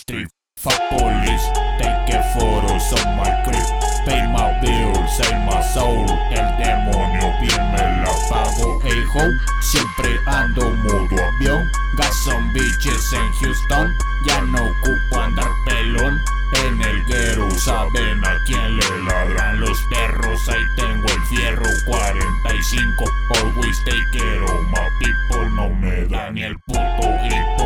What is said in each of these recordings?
strip. Fuck police, take a photos of my crib. Pay my bills, save my soul. El demonio bien me la pago, hey ho. Siempre ando modo avión. Got some bitches en Houston. Ya no ocupo andar pelón. En el guero saben a quién le ladran los perros. Ahí tengo el fierro 45. Always take care of my people. No me da ni el puto grito.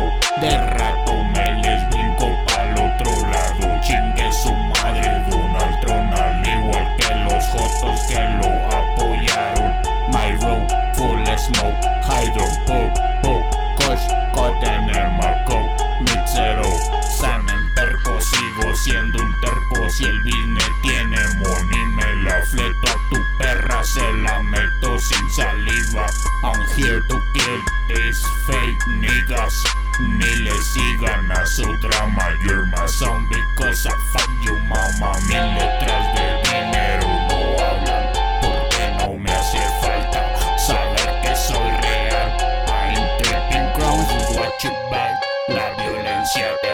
Smoke, hydro, pop, pop, kush, cotton marco, mixero, sanen terco, sigo siendo un terco. Si el business tiene money, me la fleto a tu perra, se la meto sin saliva. I'm here to kill these fake niggas. Ni le sigan a su drama, you're my son because I fuck you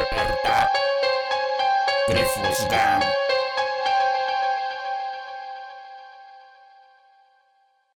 beg, la violencia